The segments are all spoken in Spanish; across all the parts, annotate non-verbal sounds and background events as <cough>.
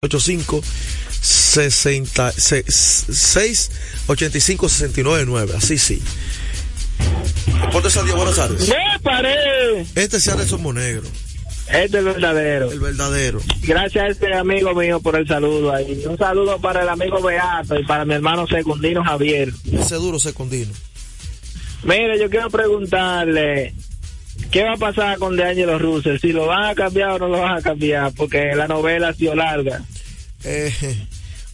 85 60 6 85 69 9 así sí Deportes día, buenas tardes. ¡Me paré! Este es Anderson Monegro. Este es el verdadero. El verdadero. Gracias a este amigo mío por el saludo ahí. Un saludo para el amigo Beato y para mi hermano Secundino Javier. Ese duro Secundino. Mire, yo quiero preguntarle, ¿qué va a pasar con De Angelo Russell? ¿Si lo van a cambiar o no lo van a cambiar? Porque la novela ha sido larga. Eh,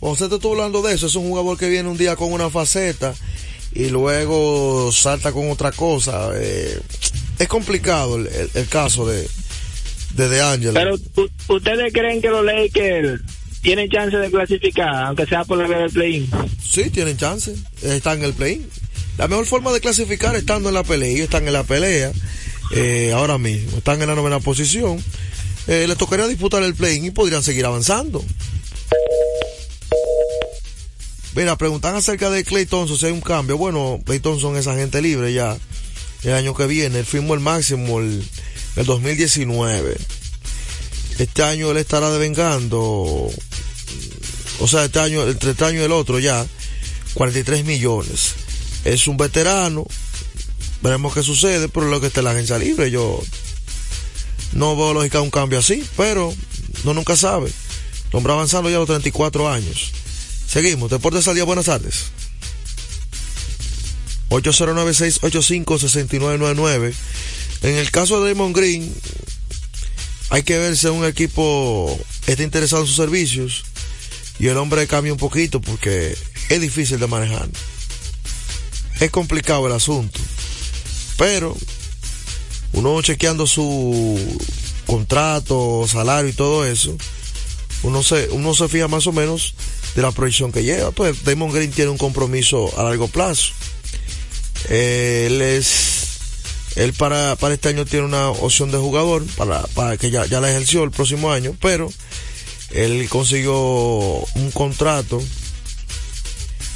usted te estuvo hablando de eso, es un jugador que viene un día con una faceta y luego salta con otra cosa. Eh, es complicado el, el, el, caso de de, de Angelo. Pero ¿ustedes creen que los Lakers tienen chance de clasificar, aunque sea por la vía del play-in? Sí, tienen chance. Están en el play-in. La mejor forma de clasificar estando en la pelea. Ellos están en la pelea eh, ahora mismo. Están en la novena posición. Eh, les tocaría disputar el play-in y podrían seguir avanzando. Mira, preguntan acerca de Clay Thompson si hay un cambio. Bueno, Clay Thompson es agente libre ya. El año que viene, él firmó el máximo el, el 2019. Este año él estará devengando, o sea, este año, entre este año y el otro ya, 43 millones. Es un veterano, veremos qué sucede, pero lo que está la agencia libre, yo no veo lógica un cambio así, pero no nunca sabe. El hombre avanzando ya a los 34 años. Seguimos, Deportes al día, buenas tardes. 809-685-6999. En el caso de Damon Green, hay que ver si un equipo está interesado en sus servicios y el hombre cambia un poquito porque es difícil de manejar. Es complicado el asunto. Pero uno chequeando su contrato, salario y todo eso, uno se, uno se fija más o menos de la proyección que lleva. Pues Damon Green tiene un compromiso a largo plazo. Él es, él para, para este año tiene una opción de jugador, para, para que ya, ya la ejerció el próximo año, pero él consiguió un contrato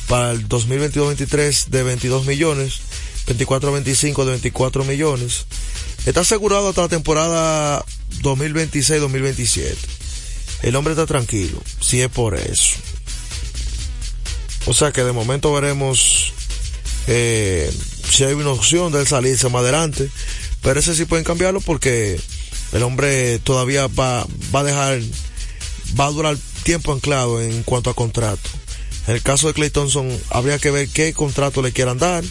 para el 2022-23 de 22 millones, 24-25 de 24 millones. Está asegurado hasta la temporada 2026-2027. El hombre está tranquilo, si es por eso. O sea que de momento veremos eh, si hay una opción de él salirse más adelante. Pero ese sí pueden cambiarlo porque el hombre todavía va, va a dejar, va a durar tiempo anclado en cuanto a contrato. En el caso de Clay Thompson, habría que ver qué contrato le quieran dar.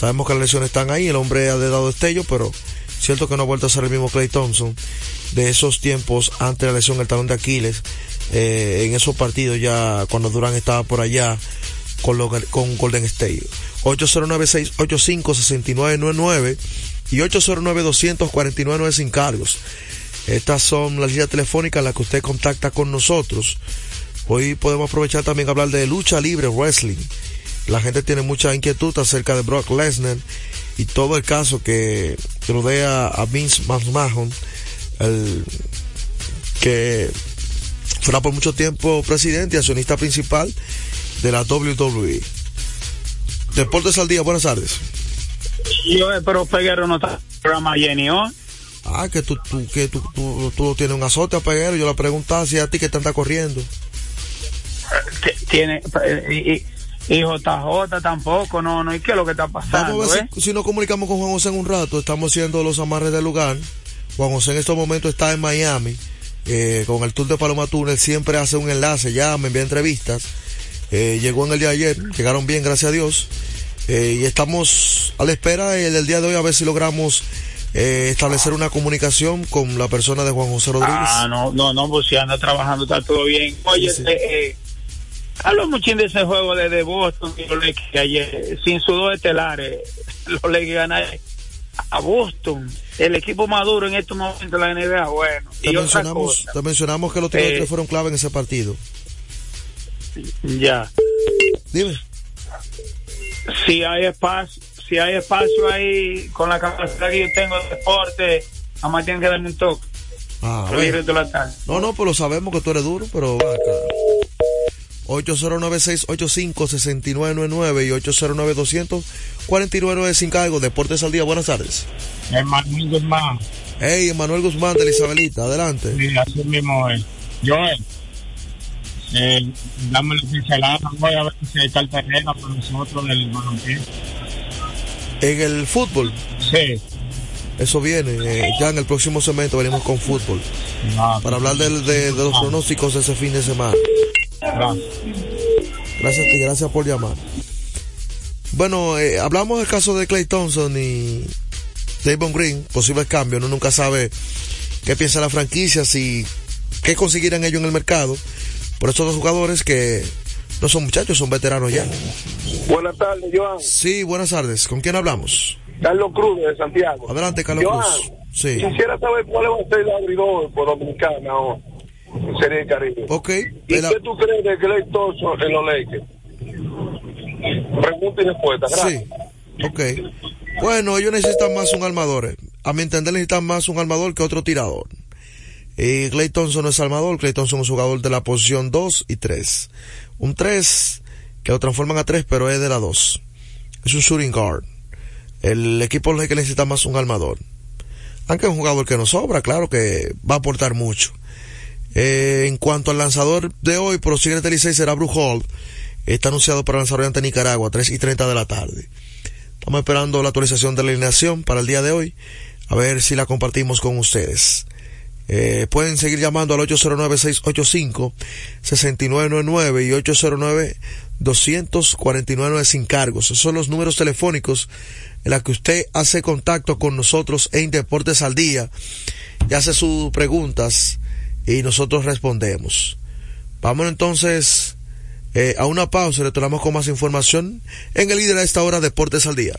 Sabemos que las lesiones están ahí, el hombre ha dado destello, pero cierto que no ha vuelto a ser el mismo Clay Thompson de esos tiempos antes de la lesión del talón de Aquiles. Eh, en esos partidos ya cuando Durán estaba por allá con, con Golden State. 809-685-6999 y 809-249 sin cargos. Estas son las líneas telefónicas en las que usted contacta con nosotros. Hoy podemos aprovechar también a hablar de lucha libre, wrestling. La gente tiene mucha inquietud acerca de Brock Lesnar y todo el caso que rodea a Vince McMahon, el que fuera por mucho tiempo presidente y accionista principal de la WWE. Deportes al día, buenas tardes. Yo, pero Peguero no está programa Jenny hoy. Ah, que tú, tú, que tú, tú, tú tienes un azote a Peguero. Yo le preguntaba si a ti que te anda corriendo. Tiene, y, y JJ tampoco, no, no, ¿y qué es lo que está pasando? Vamos a ver eh? si, si nos comunicamos con Juan José en un rato. Estamos haciendo los amarres del lugar. Juan José en estos momentos está en Miami. Eh, con el tour de Paloma Túnel siempre hace un enlace, ya me envía entrevistas. Eh, llegó en el día de ayer, llegaron bien, gracias a Dios. Eh, y estamos a la espera el del día de hoy a ver si logramos eh, establecer una comunicación con la persona de Juan José Rodríguez. Ah, no, no, no, pues si anda trabajando, está todo bien. Oye, Sí, sí. eh, hablo mucho de ese juego de, de Boston y los Lakers ayer, sin sus dos estelares, <laughs> los Lakers ganaron a Boston, el equipo maduro en estos momentos de la NBA, bueno. te, y mencionamos, cosa, te mencionamos que los tiros Eh, libres fueron clave en ese partido. ya. Dime. si hay espacio, si hay espacio ahí con la capacidad que yo tengo de deporte, nada más tienen que darme un toque. Ah, bueno. la tarde. No, no, pues lo sabemos que tú eres duro, pero va acá. 809-685-6999 y 809-249 sin cargo. Deportes al día, buenas tardes. Hermano Guzmán, Hey, Emanuel Guzmán de la Isabelita, adelante. así mismo es. Joel, eh, damos la pincelada, voy a ver si hay terreno para nosotros del balompié. En el fútbol. Sí. Eso viene. eh, ya en el próximo segmento venimos con fútbol. Ah, Para hablar del- de, de los pronósticos de ese fin de semana. Gracias. Gracias a ti, gracias por llamar. Bueno, eh, hablamos del caso de Clay Thompson y Davon Green, posibles cambios, uno nunca sabe qué piensa la franquicia, si qué conseguirán ellos en el mercado por estos dos jugadores que no son muchachos, son veteranos ya. Buenas tardes, Joan. Sí, buenas tardes. ¿Con quién hablamos? Carlos Cruz de Santiago. Adelante, Carlos Joan, Cruz. Sí. Quisiera saber cuál va a ser el abridor por Dominicana o Serie de Caribe. ¿Y el- qué tú crees de Clay Thompson en los Lakers? Pregunta y respuesta. Gracias. Sí. Ok. Bueno, ellos necesitan más un armador. eh. A mi entender necesitan más un armador que otro tirador. Y Clay Thompson no es armador, Clay Thompson es jugador de la posición 2 y 3. Un 3 que lo transforman a 3 pero es de la 2. Es un shooting guard. El equipo que necesita más un armador. Aunque es un jugador que no sobra, claro que va a aportar mucho. Eh, en cuanto al lanzador de hoy, por los Tigres del será Bruce. Está anunciado para lanzar hoy ante Nicaragua, 3 y 30 de la tarde. Estamos esperando la actualización de la alineación para el día de hoy. A ver si la compartimos con ustedes. Eh, pueden seguir llamando al 809-685-6999 y 809-249 sin cargos. Esos son los números telefónicos en los que usted hace contacto con nosotros en Deportes al Día y hace sus preguntas y nosotros respondemos. Vamos entonces eh, a una pausa y retornamos con más información en el líder a esta hora Deportes al Día.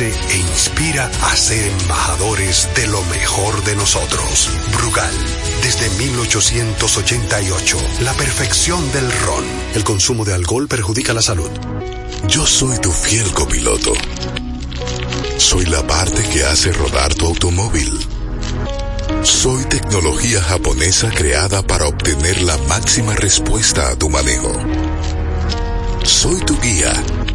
e inspira a ser embajadores de lo mejor de nosotros. Brugal, desde 1888, la perfección del ron. El consumo de alcohol perjudica la salud. Yo soy tu fiel copiloto. Soy la parte que hace rodar tu automóvil. Soy tecnología japonesa creada para obtener la máxima respuesta a tu manejo. Soy tu guía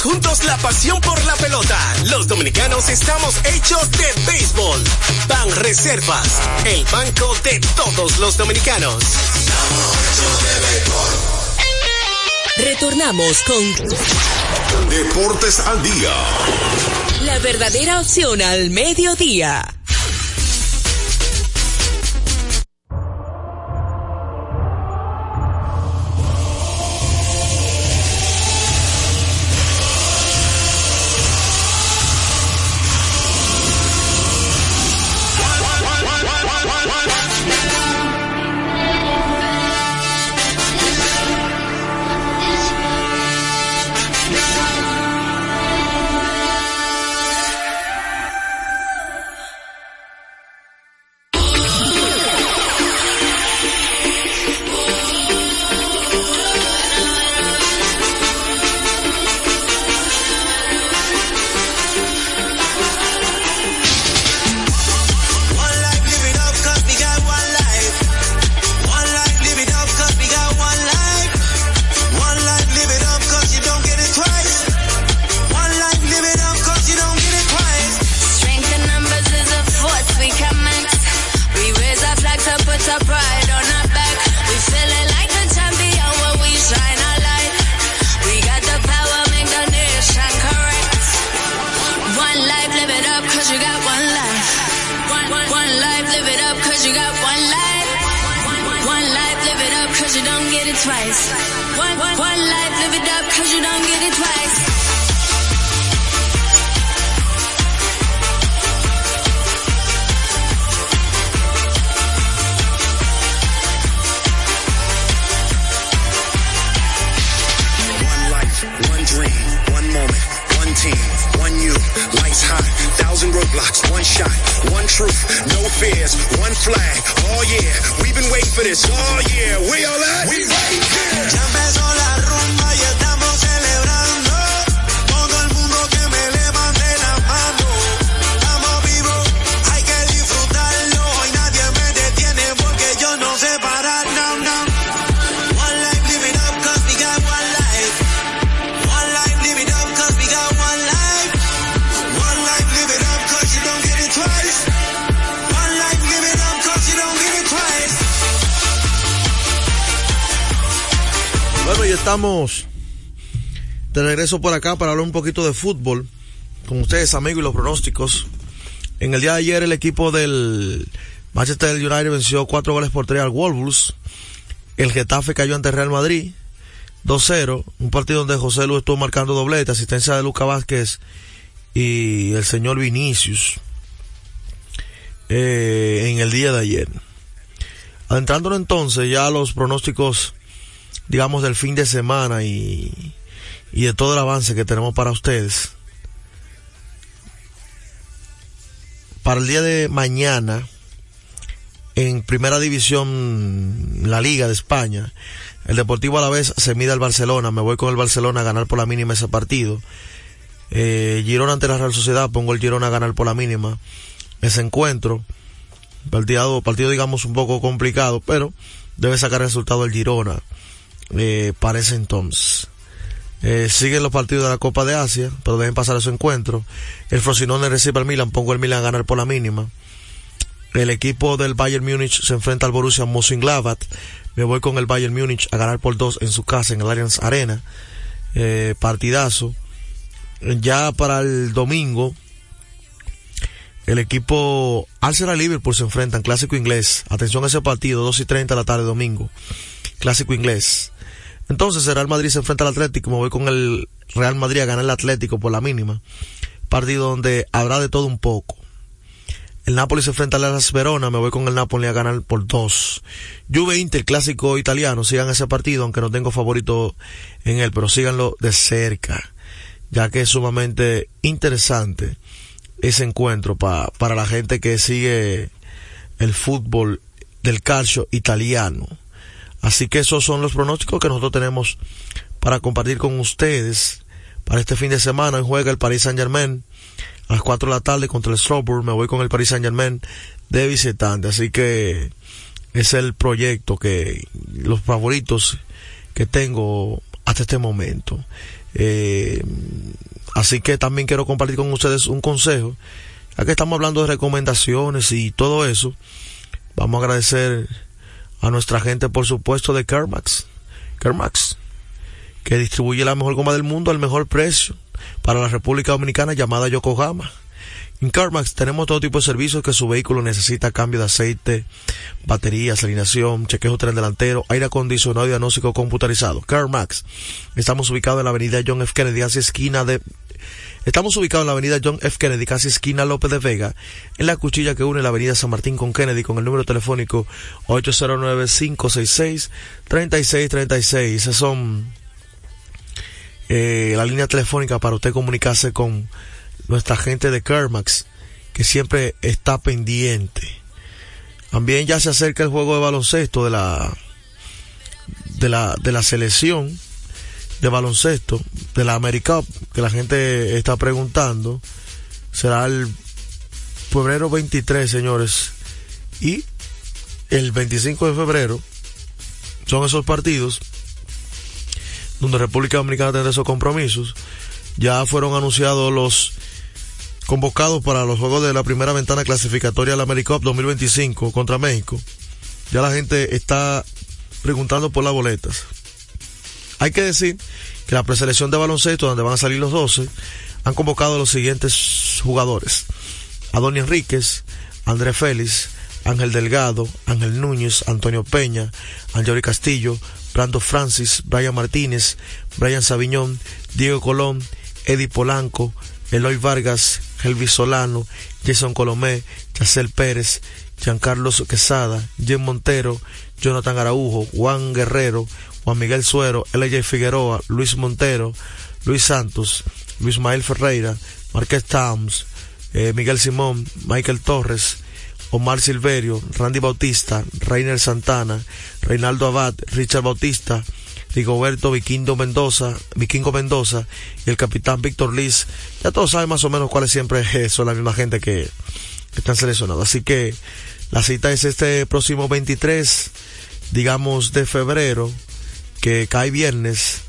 Juntos la pasión por la pelota. Los dominicanos estamos hechos de béisbol. Ban Reservas, el banco de todos los dominicanos. Retornamos con Deportes al día. la verdadera opción al mediodía. Por acá para hablar un poquito de fútbol con ustedes, amigos, y los pronósticos. En el día de ayer el equipo del Manchester United venció cuatro goles por tres al Wolves. El Getafe cayó ante Real Madrid 2-0. Un partido donde José Luis estuvo marcando doblete, asistencia de Luca Vázquez y el señor Vinicius eh, en el día de ayer. Adentrándonos entonces ya a los pronósticos digamos, del fin de semana y, y de todo el avance que tenemos para ustedes. Para el día de mañana, en primera división, la Liga de España, el Deportivo a la vez se mide al Barcelona. Me voy con el Barcelona a ganar por la mínima ese partido. Eh, Girona ante la Real Sociedad, pongo el Girona a ganar por la mínima ese encuentro. Partido, partido digamos un poco complicado, pero debe sacar resultado el Girona eh, para ese entonces. Eh, siguen los partidos de la Copa de Asia, pero dejen pasar ese encuentro. El Frosinone recibe al Milan, pongo el Milan a ganar por la mínima. El equipo del Bayern Múnich se enfrenta al Borussia Mönchengladbach. Me voy con el Bayern Múnich a ganar por dos en su casa, en el Allianz Arena. Eh, partidazo. Ya para el domingo, el equipo Arsenal Liverpool se enfrentan, clásico inglés. Atención a ese partido, 2 y 30 de la tarde domingo. Clásico inglés. Entonces el Real Madrid se enfrenta al Atlético, me voy con el Real Madrid a ganar el Atlético por la mínima. Partido donde habrá de todo un poco. El Napoli se enfrenta al Las Verona, me voy con el Napoli a ganar por dos. Juve Inter, clásico italiano, sigan ese partido, aunque no tengo favorito en él, pero síganlo de cerca, ya que es sumamente interesante ese encuentro pa, para la gente que sigue el fútbol del calcio italiano. Así que esos son los pronósticos que nosotros tenemos para compartir con ustedes para este fin de semana. Hoy juega el Paris Saint Germain a las 4 de la tarde contra el Strasbourg. Me voy con el Paris Saint Germain de visitante. Así que es el proyecto que los favoritos que tengo hasta este momento. Eh, así que también quiero compartir con ustedes un consejo. Ya que estamos hablando de recomendaciones y todo eso, vamos a agradecer a nuestra gente, por supuesto, de Kermax. Kermax, que distribuye la mejor goma del mundo al mejor precio para la República Dominicana llamada Yokohama. En CarMax tenemos todo tipo de servicios que su vehículo necesita, cambio de aceite, baterías, alineación, chequeo tren delantero, aire acondicionado y diagnóstico computarizado. CarMax. Estamos ubicados en la avenida John F. Kennedy, casi esquina de... Estamos ubicados en la avenida John F. Kennedy, casi esquina López de Vega, en la cuchilla que une la avenida San Martín con Kennedy, con el número telefónico 809-566-3636. Esas son eh, la línea telefónica para usted comunicarse con nuestra gente de Kermax, que siempre está pendiente. También ya se acerca el juego de baloncesto de la de la de la selección de baloncesto de la America que la gente está preguntando. Será el febrero 23, señores. Y el 25 de febrero son esos partidos donde República Dominicana tendrá esos compromisos. Ya fueron anunciados los convocados para los juegos de la primera ventana clasificatoria de la AmeriCup 2025 contra México. Ya la gente está preguntando por las boletas. Hay que decir que la preselección de baloncesto, donde van a salir los 12, han convocado a los siguientes jugadores. Adoni Enríquez, Andrés Félix, Ángel Delgado, Ángel Núñez, Antonio Peña, Angeli Castillo, Brando Francis, Brian Martínez, Brian Sabiñón, Diego Colón, Eddie Polanco, Eloy Vargas, Helvis Solano, Jason Colomé, Yacel Pérez, Giancarlos Quesada, Jen Montero, Jonathan Araujo, Juan Guerrero, Juan Miguel Suero, L.J. Figueroa, Luis Montero, Luis Santos, Luis Mael Ferreira, Marqués Towns, eh, Miguel Simón, Michael Torres, Omar Silverio, Randy Bautista, Reiner Santana, Reinaldo Abad, Richard Bautista, Rigoberto Mendoza, Vikingo Mendoza y el capitán Víctor Liz. Ya todos saben más o menos cuáles siempre <laughs> son la misma gente que, que están seleccionados. Así que la cita es este próximo 23, digamos, de febrero, que cae viernes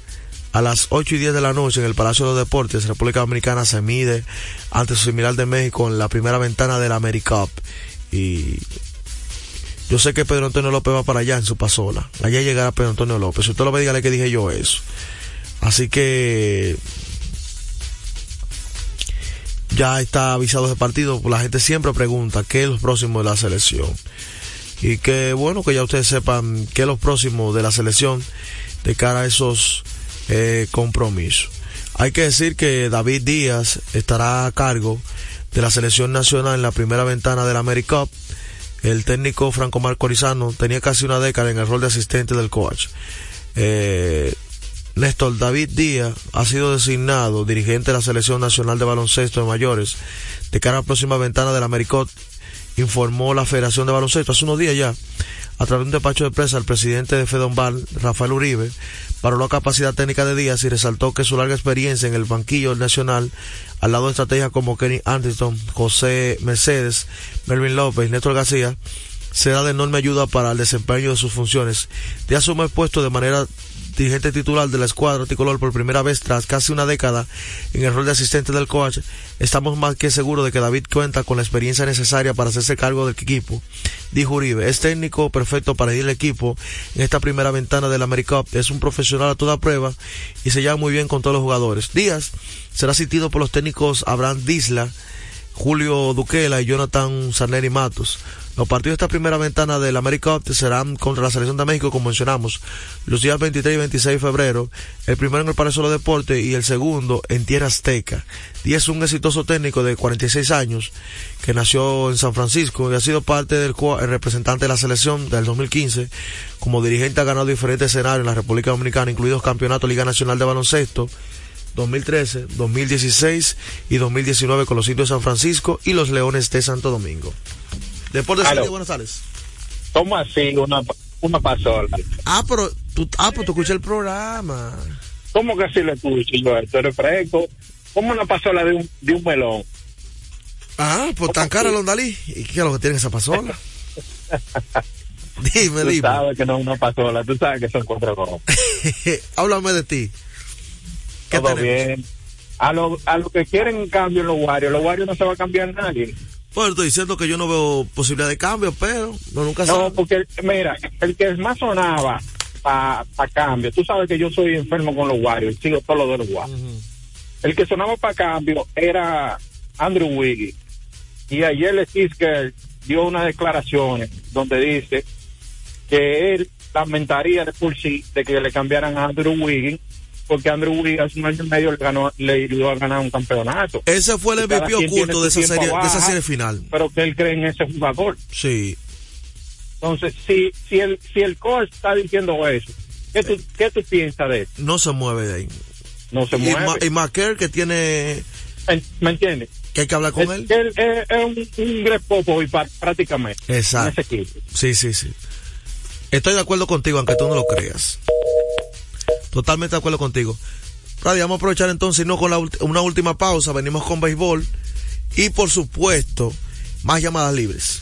a las 8 y 10 de la noche en el Palacio de los Deportes, República Dominicana se mide ante su similar de México en la primera ventana de la AmeriCup. Y yo sé que Pedro Antonio López va para allá en su pasola. Allá llegará Pedro Antonio López. Usted lo ve, dígale que dije yo eso. Así que ya está avisado ese partido. La gente siempre pregunta qué es lo próximo de la selección. Y que bueno que ya ustedes sepan qué es lo próximo de la selección de cara a esos eh, compromisos. Hay que decir que David Díaz estará a cargo de la selección nacional en la primera ventana del AmeriCup. El técnico Franco Marcorizano tenía casi una década en el rol de asistente del coach. Eh, Néstor David Díaz ha sido designado dirigente de la Selección Nacional de Baloncesto de Mayores de cara a la próxima ventana del AmeriCup, informó la Federación de Baloncesto hace unos días ya, a través de un despacho de prensa, el presidente de Fedonbal, Rafael Uribe, paró la capacidad técnica de Díaz y resaltó que su larga experiencia en el banquillo nacional, al lado de estrategias como Kenny Anderson, José Mercedes, Melvin López Néstor García, será de enorme ayuda para el desempeño de sus funciones. Díaz asume el puesto de manera dirigente titular de la escuadra tricolor por primera vez tras casi una década en el rol de asistente del coach, estamos más que seguros de que David cuenta con la experiencia necesaria para hacerse cargo del equipo. Dijo Uribe, es técnico perfecto para ir el equipo en esta primera ventana del AmeriCup, es un profesional a toda prueba y se lleva muy bien con todos los jugadores. Díaz será asistido por los técnicos Abraham Disla, Julio Duquela y Jonathan Sarneri Matos. Los partidos de esta primera ventana del América Cup serán contra la Selección de México, como mencionamos, los días 23 y 26 de febrero, el primero en el Palacio de los Deportes y el segundo en Tierra Azteca. Díaz es un exitoso técnico de 46 años que nació en San Francisco y ha sido parte del el representante de la selección del 2015. Como dirigente ha ganado diferentes escenarios en la República Dominicana, incluidos campeonato Liga Nacional de Baloncesto, 2013, 2016 y 2019 con los indios de San Francisco y los Leones de Santo Domingo. Deportes de Buenos Aires. ¿Cómo así una, una pasola? Ah, pero tú, ah, pero tú escuchas el programa. ¿Cómo que así lo escucho yo? Esto es fresco. ¿Cómo una pasola de un, de un melón? Ah, pues tan cara Londalí. ¿Y qué es lo que tiene esa pasola? <laughs> dime, Tú dime. sabes que no es una pasola, tú sabes que son cuatro cosas. <laughs> Háblame de ti. ¿Qué Todo tenemos? bien. A lo, a lo que quieren cambio en los Warriors, los Warriors no se va a cambiar nadie. Bueno, estoy diciendo que yo no veo posibilidad de cambio, pero no nunca No, sabe. porque mira, el que más sonaba para cambio, tú sabes que yo soy enfermo con los Warriors, sigo todo lo de los Warriors. El que sonaba para cambio era Andrew Wiggins. Y ayer le que dio unas declaraciones donde dice que él lamentaría de por sí de que le cambiaran a Andrew Wiggins, porque Andrew Wiggins hace un año y medio le, ganó, le ayudó a ganar un campeonato. Ese fue el Y MVP oculto de esa serie, de esa baja, serie final. Pero que él cree en ese jugador. Sí. Entonces, si, si, el, si el coach está diciendo eso, ¿qué tú, qué tú piensas de eso? No se mueve de ahí. No se y, mueve. Ma- y Macker que tiene ¿Me entiendes? que hay que hablar con Es- él. él es, es un, un Greg Popovich pa- prácticamente. Exacto. En ese equipo. Sí, sí, sí. Estoy de acuerdo contigo, aunque tú no lo creas. Totalmente de acuerdo contigo. Radi, vamos a aprovechar entonces no con la una última pausa. Venimos con béisbol y, por supuesto, más llamadas libres.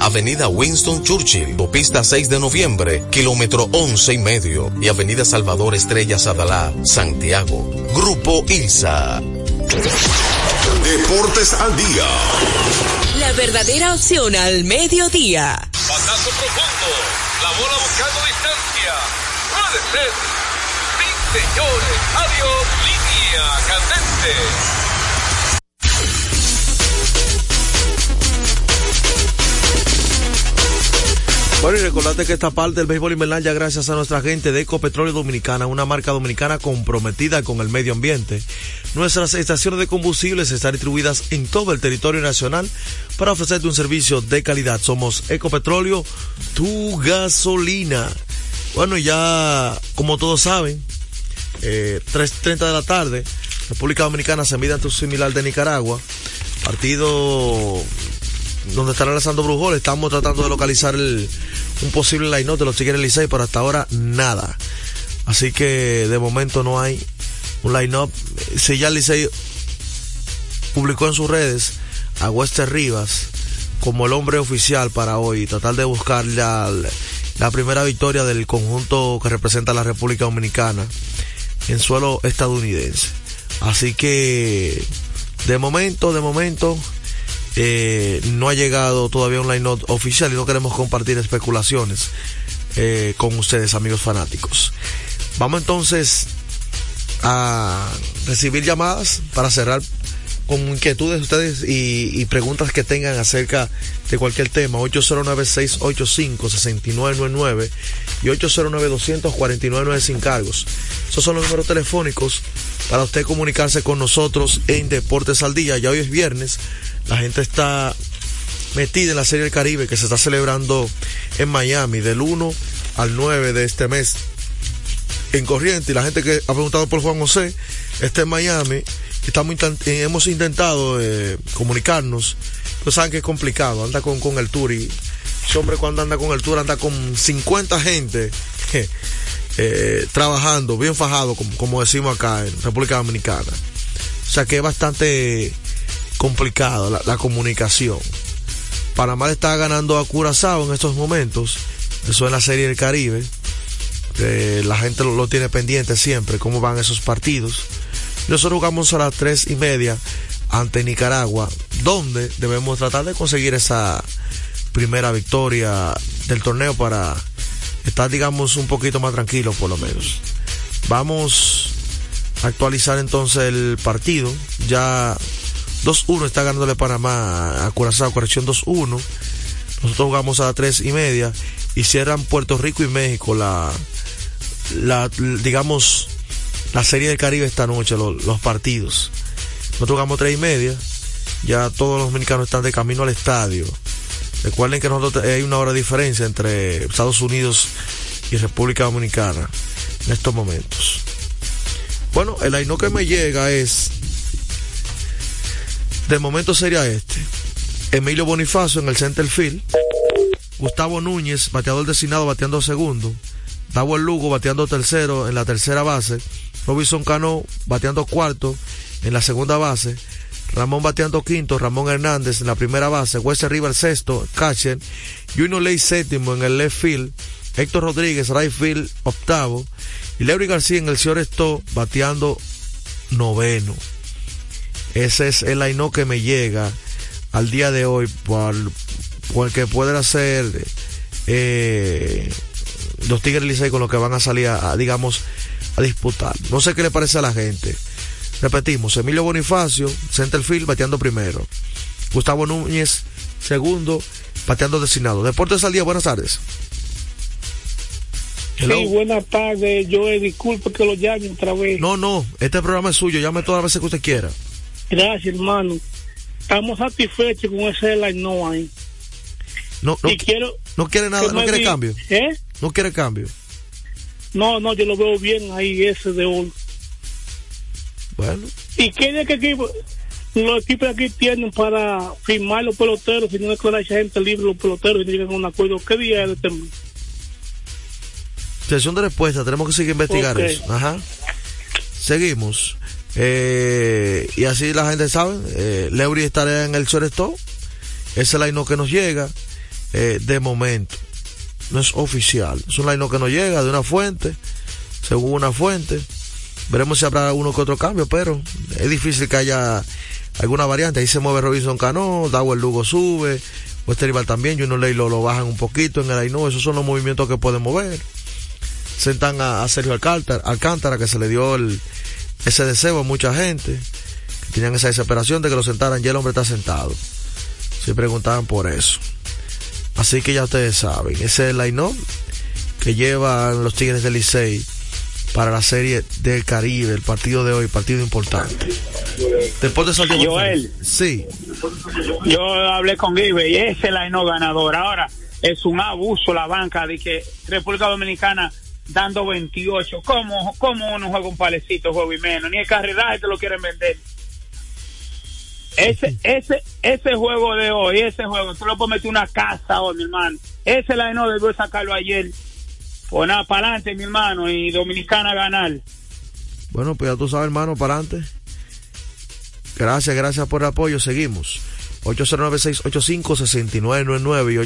Avenida Winston Churchill, Pista 6 de noviembre, kilómetro 11 y medio y Avenida Salvador Estrella Sadalá, Santiago. Grupo ILSA. Deportes al día. La verdadera opción al mediodía. Pasazo profundo. La bola buscando distancia. Puede ser. Sí, señores. Adiós. Línea candente. Bueno, y recordate que esta parte del béisbol invernal ya gracias a nuestra gente de Ecopetróleo Dominicana, una marca dominicana comprometida con el medio ambiente. Nuestras estaciones de combustibles están distribuidas en todo el territorio nacional para ofrecerte un servicio de calidad. Somos Ecopetróleo, tu gasolina. Bueno, y ya como todos saben, eh, 3.30 de la tarde, República Dominicana se mide ante un similar de Nicaragua. Partido donde estará lanzando Brujol. Estamos tratando de localizar el, un posible line-up de los Tigres Licey, pero hasta ahora nada. Así que de momento no hay un line-up. Si ya Licey publicó en sus redes a Wester Rivas como el hombre oficial para hoy, tratar de buscar la, la primera victoria del conjunto que representa la República Dominicana en suelo estadounidense. Así que de momento, de momento, eh, no ha llegado todavía un line oficial y no queremos compartir especulaciones eh, con ustedes, amigos fanáticos. Vamos entonces a recibir llamadas para cerrar con inquietudes de ustedes y, preguntas que tengan acerca de cualquier tema. 809-685-6999 y 809-249 sin cargos. Esos son los números telefónicos para usted comunicarse con nosotros en Deportes al Día. Ya hoy es viernes, la gente está metida en la Serie del Caribe que se está celebrando en Miami del 1 al 9 de este mes en corriente y la gente que ha preguntado por Juan José está en Miami estamos intent hemos intentado eh, comunicarnos pues saben que es complicado anda con, con el tour y ese hombre cuando anda con el tour anda con 50 gente eh, trabajando bien fajado como, como decimos acá en República Dominicana. O sea que es bastante complicado la, la comunicación. Panamá está ganando a Curazao en estos momentos. Eso es la serie del Caribe. Eh, la gente lo, lo, tiene pendiente siempre, cómo van esos partidos. Nosotros jugamos a las tres y media ante Nicaragua, donde debemos tratar de conseguir esa primera victoria del torneo para estar, digamos, un poquito más tranquilos por lo menos. Vamos a actualizar entonces el partido. Ya 2-1 está ganándole Panamá a Curazao, corrección 2-1. Nosotros jugamos a las tres y media y cierran Puerto Rico y México la la, digamos, la serie del Caribe esta noche, los, partidos. Nosotros jugamos tres y media, ya todos los dominicanos están de camino al estadio. Recuerden que nosotros hay una hora de diferencia entre Estados Unidos y República Dominicana en estos momentos. Bueno, el aino que me llega es, de momento sería este. Emilio Bonifacio en el center field. Gustavo Núñez, bateador designado, bateando segundo. Dawel Lugo bateando tercero en la tercera base. Robinson Cano bateando cuarto en la segunda base. Ramón bateando quinto. Ramón Hernández en la primera base. Wesley River sexto. Catcher. Junior Ley séptimo en el left field. Héctor Rodríguez right field octavo. Y Leury García en el shortstop bateando noveno. Ese es el aino que me llega al día de hoy por, con el que pueden hacer eh, los Tigres Licey con los que van a salir a, a, digamos, a disputar. No sé qué le parece a la gente. Repetimos, Emilio Bonifacio, centerfield, bateando primero. Gustavo Núñez, segundo, bateando designado. Deportes al día, buenas tardes. Hello. Sí, buenas tardes, Joe. Disculpe que lo llame otra vez. No, no, este programa es suyo, llame todas las veces que usted quiera. Gracias, hermano. Estamos satisfechos con ese line no ahí. No, no, y quiero no quiere nada, no quiere cambio. ¿Eh? No quiere cambio. No, no, yo lo veo bien ahí, ese de hoy. Bueno, ¿Y qué día que equipo, los equipos aquí tienen para firmar los peloteros? Si no declara esa gente libre, los peloteros, y llegan a un acuerdo. ¿Qué día es este sesión de respuesta, tenemos que seguir investigar Ok. eso. Ajá. Seguimos. Eh, y así la gente sabe, eh, Leury estará en el shortstop. Ese es el line que nos llega eh, de momento. No es oficial. Es un line que nos llega de una fuente, según una fuente. Veremos si habrá uno que otro cambio, pero es difícil que haya alguna variante. Ahí se mueve Robinson Cano, Dawel Lugo sube, Wester Rival también, Junior Ley lo, lo bajan un poquito en el Aino. Esos son los movimientos que pueden mover. Sentan a, Sergio Alcántara, Alcántara, que se le dio ese deseo a mucha gente, que tenían esa desesperación de que lo sentaran, ya el hombre está sentado. Se preguntaban por eso. Así que ya ustedes saben, ese es el line que llevan los Tigres del Licey para la serie del Caribe, el partido de hoy, partido importante. Después de Santiago. Joel. Sí. Yo hablé con Ibe y ese es la no ganador. Ahora es un abuso la banca de que República Dominicana dando 28. ¿Cómo, cómo uno juega un palecito, juego y menos? Ni el carreraje te lo quieren vender. Ese, ese, ese juego de hoy, ese juego, tú lo puedes meter una casa hoy, mi hermano. Ese la no debió sacarlo ayer. Pues nada, para adelante, mi hermano, y Dominicana ganar. Bueno, pues ya tú sabes, hermano, para adelante. Gracias, gracias por el apoyo. Seguimos. 809-685-6999 y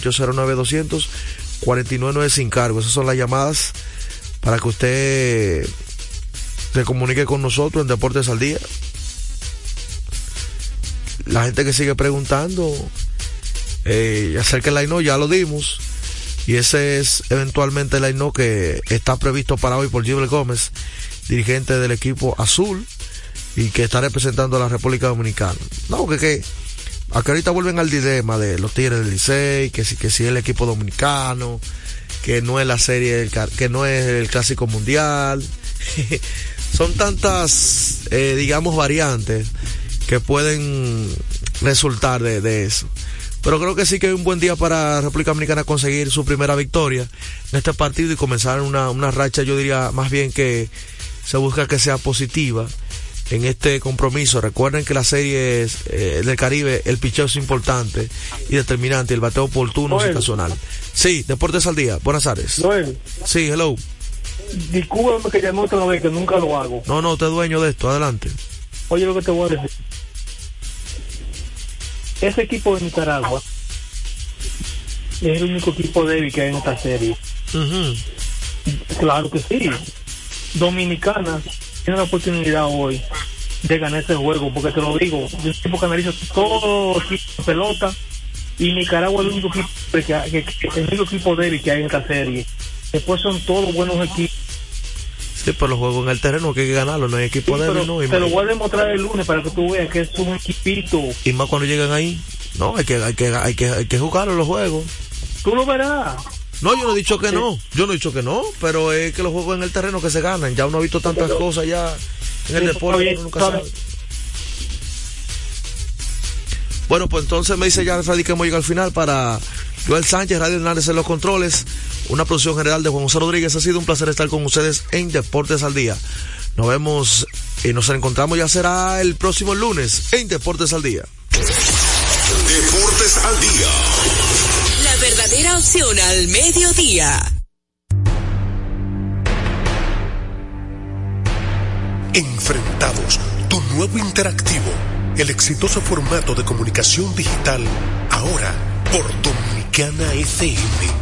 809-200-4999 sin cargo. Esas son las llamadas para que usted se comunique con nosotros en Deportes al Día. La gente que sigue preguntando eh, acerca del line ya lo dimos. Y ese es eventualmente el line que está previsto para hoy por Gilbert Gómez, dirigente del equipo azul y que está representando a la República Dominicana. No, que, que ahorita vuelven al dilema de los Tigres del Licey, que si, que si es el equipo dominicano, que no es la serie, que no es el clásico mundial. <laughs> Son tantas, eh, digamos, variantes que pueden resultar de, de eso. Pero creo que sí que es un buen día para República Dominicana conseguir su primera victoria en este partido y comenzar una, una racha, yo diría más bien que se busca que sea positiva en este compromiso. Recuerden que la serie es, eh, del Caribe, el picheo es importante y determinante, el bateo oportuno es Joel. ocasional. Sí, Deportes al Día, buenas tardes. Joel, Sí, hello. discúlpame que llamé otra vez, que nunca lo hago. No, no, es dueño de esto, adelante. Oye lo que te voy a decir. Ese equipo de Nicaragua es el único equipo débil que hay en esta serie. Claro que sí. Dominicana tiene la oportunidad hoy de ganar ese juego, porque te lo digo, yo tipo que analizo todo tipo de pelota y Nicaragua es el único equipo, que, que- que- el único equipo débil que hay en esta serie. Después son todos buenos equipos. Sí, pero los juegos en el terreno que hay que ganarlo, no hay equipo Sí, débil, pero ¿no? Y te lo voy a demostrar el lunes para que tú veas que es un equipito. y más cuando llegan ahí. No, hay que, hay que, hay que, hay que jugarlo los juegos. Tú lo verás. No, yo no he dicho que no. Yo no he dicho que no, pero es que los juegos en el terreno que se ganan. Ya uno ha visto tantas cosas ya en el deporte, oye, uno nunca sabe. Bueno, pues entonces me dice ya Freddy que hemos llegado al final para Joel Sánchez, Radio Hernández en los controles, una producción general de Juan José Rodríguez. Ha sido un placer estar con ustedes en Deportes al Día. Nos vemos y nos encontramos ya será el próximo lunes en Deportes al Día. Deportes al día. La verdadera opción al mediodía. Enfrentados, tu nuevo interactivo, el exitoso formato de comunicación digital, ahora por Dominicana FM.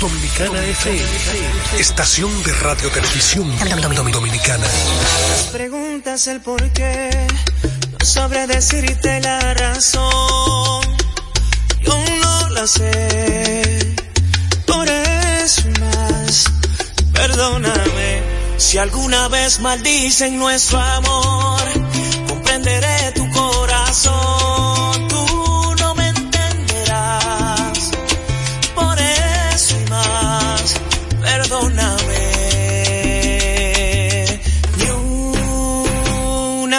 Dominicana FM, estación de radio televisión dominicana. Preguntas el por qué, no sabré decirte la razón. Yo no la sé, por eso más. Perdóname si alguna vez maldicen nuestro amor.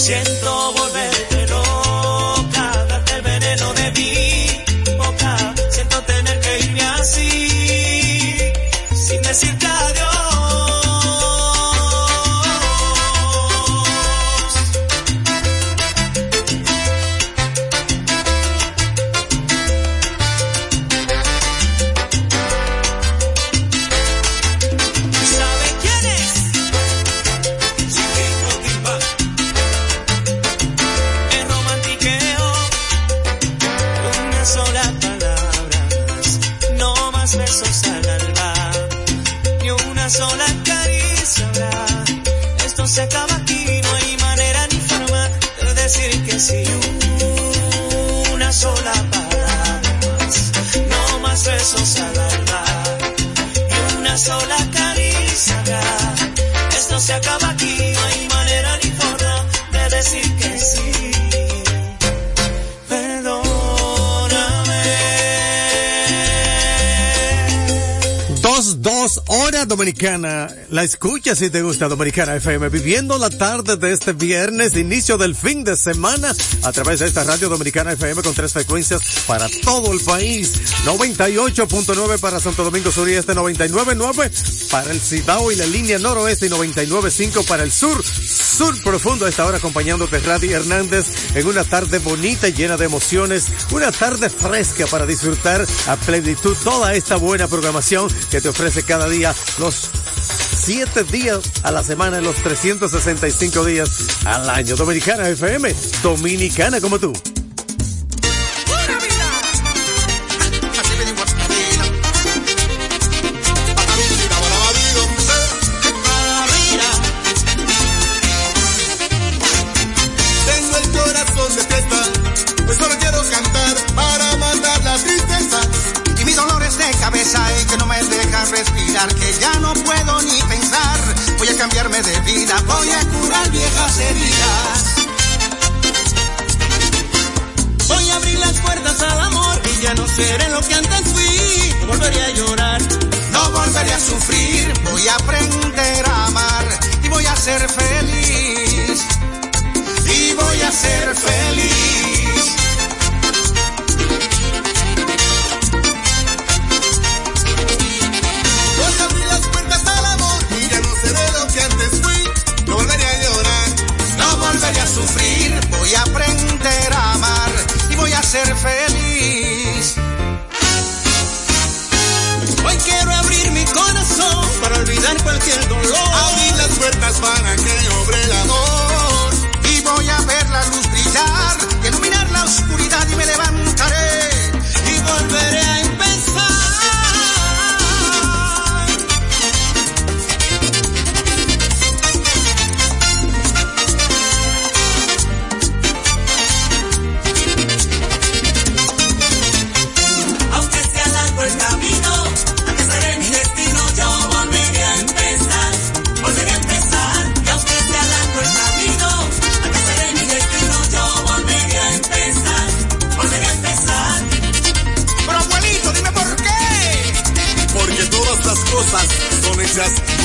Siento volverte Dominicana, la escucha si te gusta Dominicana FM, viviendo la tarde de este viernes, inicio del fin de semana, a través de esta radio Dominicana FM con tres frecuencias para todo el país. 98.9 para Santo Domingo Sur y Este, 99.9 para el Cibao y la línea noroeste y 99.5 para el sur, sur profundo. A esta hora acompañándote Radio Hernández en una tarde bonita y llena de emociones, una tarde fresca para disfrutar a plenitud toda esta buena programación que te ofrece cada día los siete días a la semana los 365 días al año. Dominicana FM, dominicana como tú. A aprender a amar y voy a ser feliz. Y voy a ser feliz. voy a abrir las puertas al amor y ya no seré lo que antes fui. No volveré a llorar, No volveré a sufrir, voy a aprender a amar y voy a ser feliz. Para olvidar cualquier dolor. Abrir las puertas para que obre el amor. Y voy a ver la luz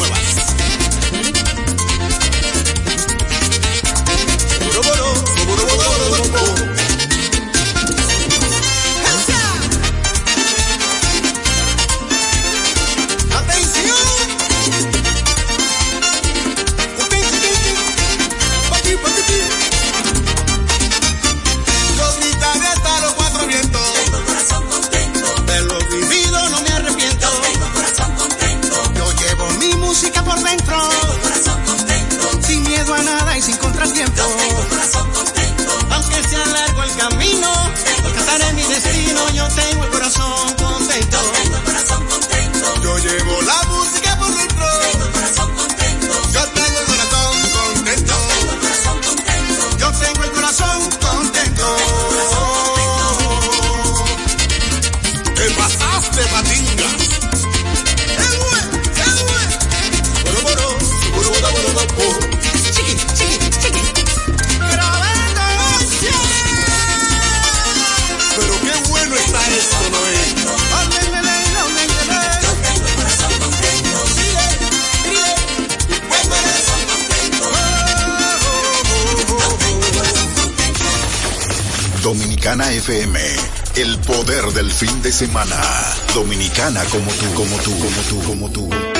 hechas FM, el poder del fin de semana. Dominicana como tú, como tú, como tú, como tú.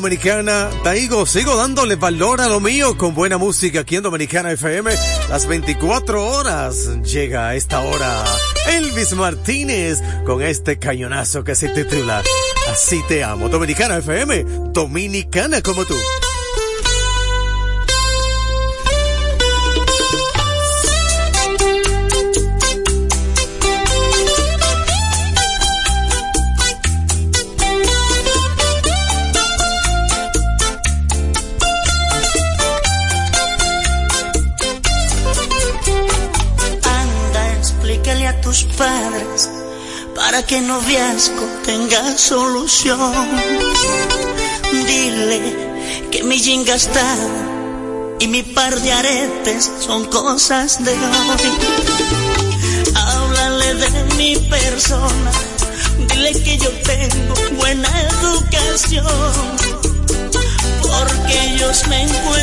Dominicana. Taigo, sigo dándole valor a lo mío con buena música aquí en Dominicana FM. Las 24 horas llega a esta hora Elvis Martínez con este cañonazo que se titula Así te amo. Dominicana FM, dominicana como tú. Noviazgo tenga solución. Dile que mi jean gastado y mi par de aretes son cosas de hoy. Háblale de mi persona, dile que yo tengo buena educación. Porque ellos me encuentran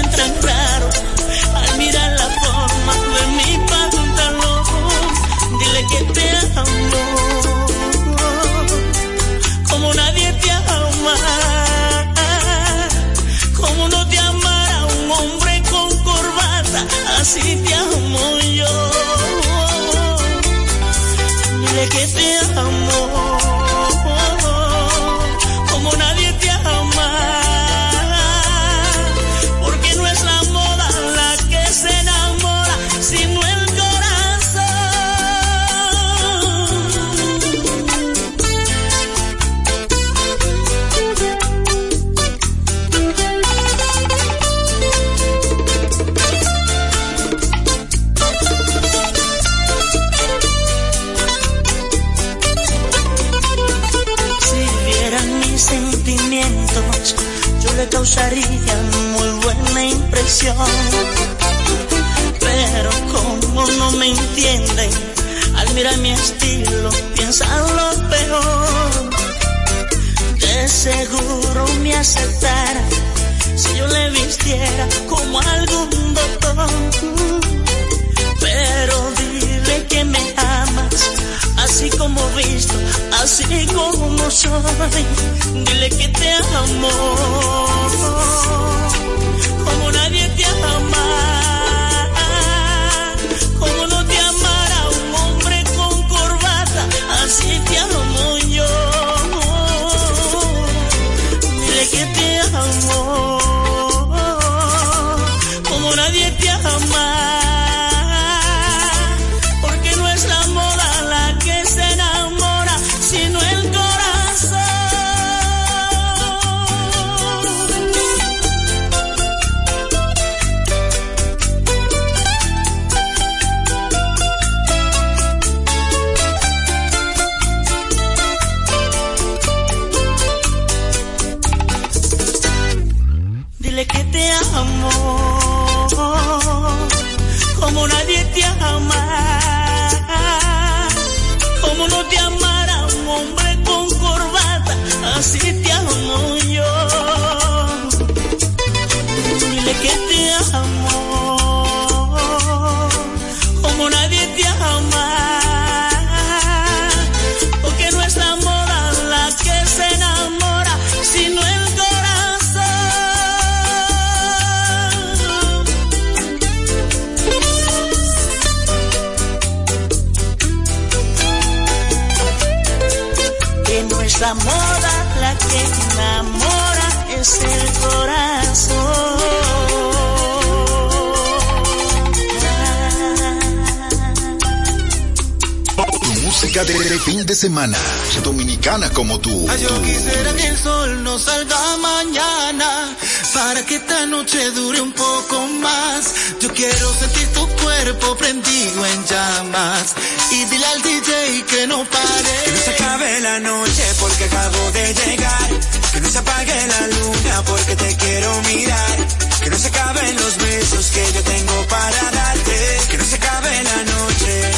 Dominicana como tú. Ay, yo quisiera que el sol no salga mañana para que esta noche dure un poco más. Yo quiero sentir tu cuerpo prendido en llamas y dile al DJ que no pare. Que no se acabe la noche porque acabo de llegar. Que no se apague la luna porque te quiero mirar. Que no se acaben los besos que yo tengo para darte. Que no se acabe la noche.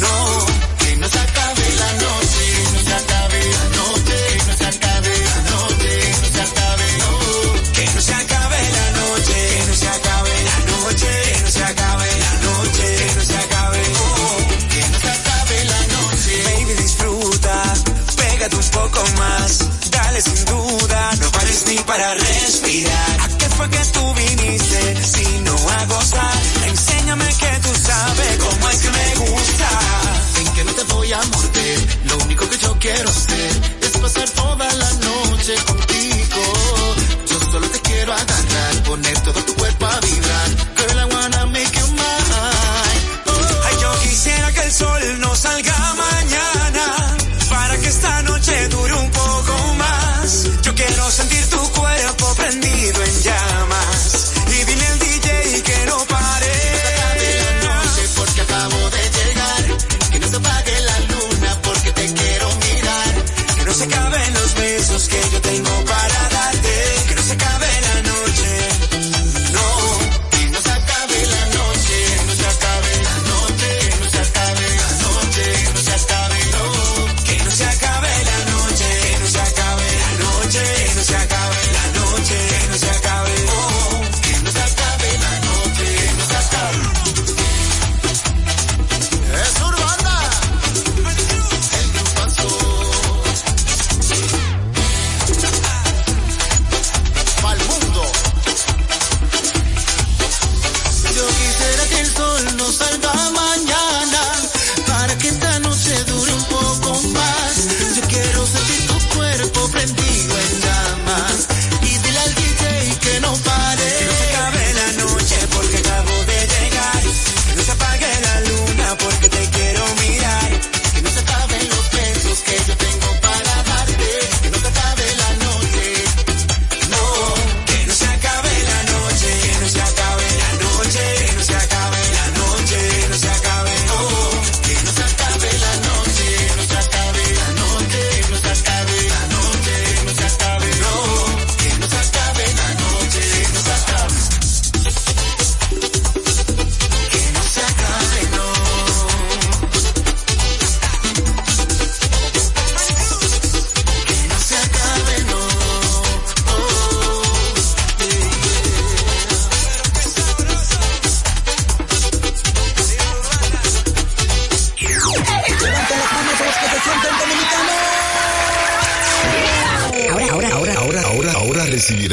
No, sin duda, no vales ni para respirar. ¿A qué fue que tú viniste si no a gozar?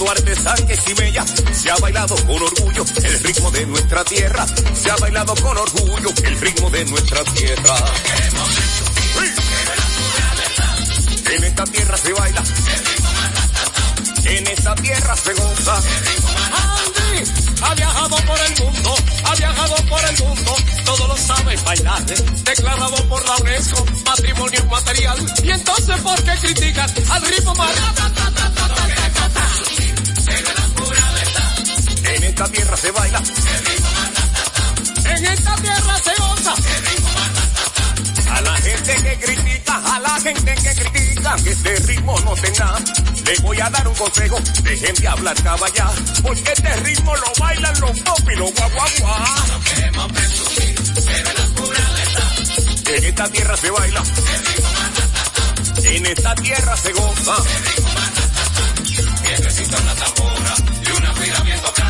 Duarte Sánchez y Bella, se ha bailado con orgullo el ritmo de nuestra tierra. Se ha bailado con orgullo el ritmo de nuestra tierra. En esta tierra se baila. En esta tierra se goza. Andy ha viajado por el mundo, ha viajado por el mundo, todo lo sabe bailar, declarado por la UNESCO, patrimonio inmaterial. Y entonces, ¿por qué critican al ritmo más? Esta tierra se baila. En esta tierra se goza. A la gente que critica, a la gente que critica que este ritmo no tenga, le voy a dar un consejo, dejen de hablar caballá, porque este ritmo lo bailan los pop y los guaguaguá. No queremos presumir, pero la pura verdad. En esta tierra se baila, en esta tierra se goza. Necesito una tambora y una bien tocada.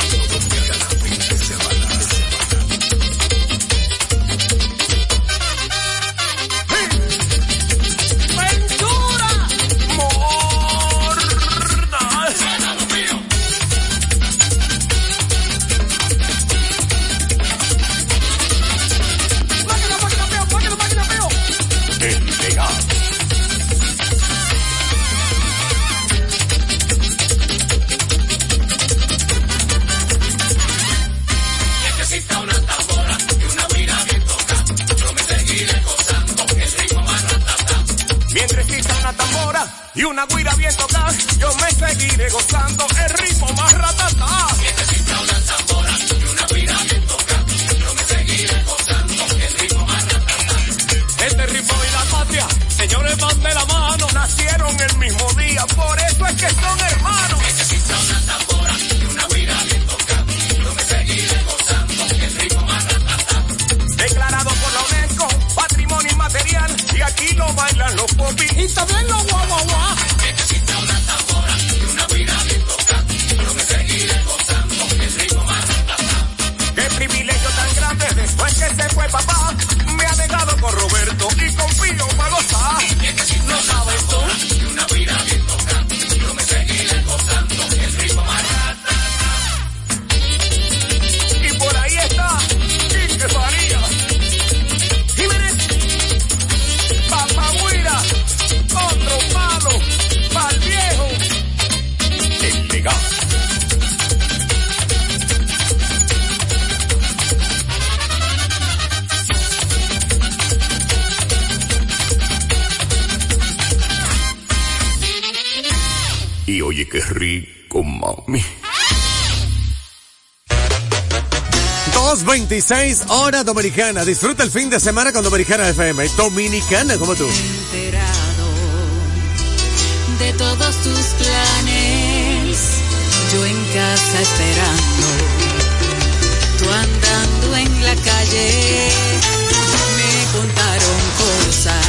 Yo me seguiré gozando el ritmo más 226 hora dominicana. Disfruta el fin de semana con Dominicana FM. Dominicana como tú. de todos tus planes. Yo en casa esperando, tú andando en la calle. Me contaron cosas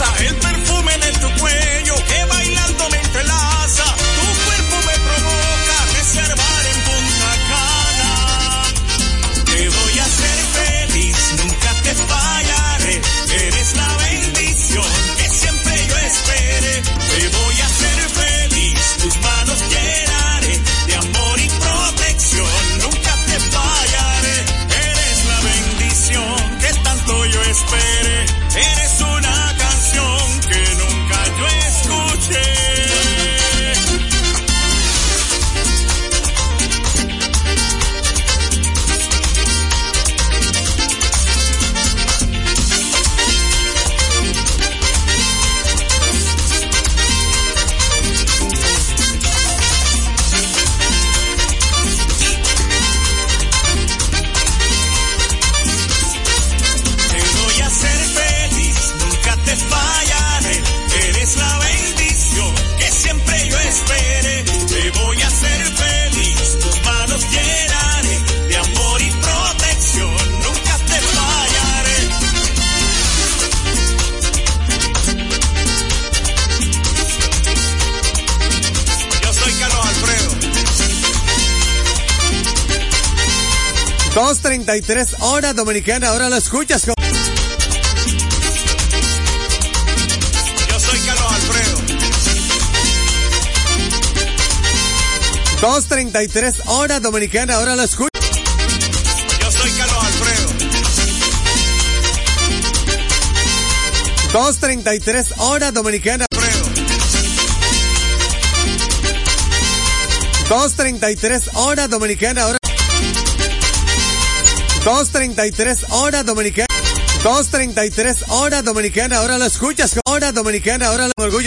el 2.33 hora dominicana, ahora lo escuchas con... Yo soy Carlos Alfredo. 2.33 hora dominicana, ahora lo escuchas. Yo soy Carlos Alfredo. 2.33 hora dominicana. 2.33 hora dominicana, ahora... 2.33 hora dominicana. 2.33 hora dominicana, ahora lo escuchas hora dominicana, ahora lo orgullo.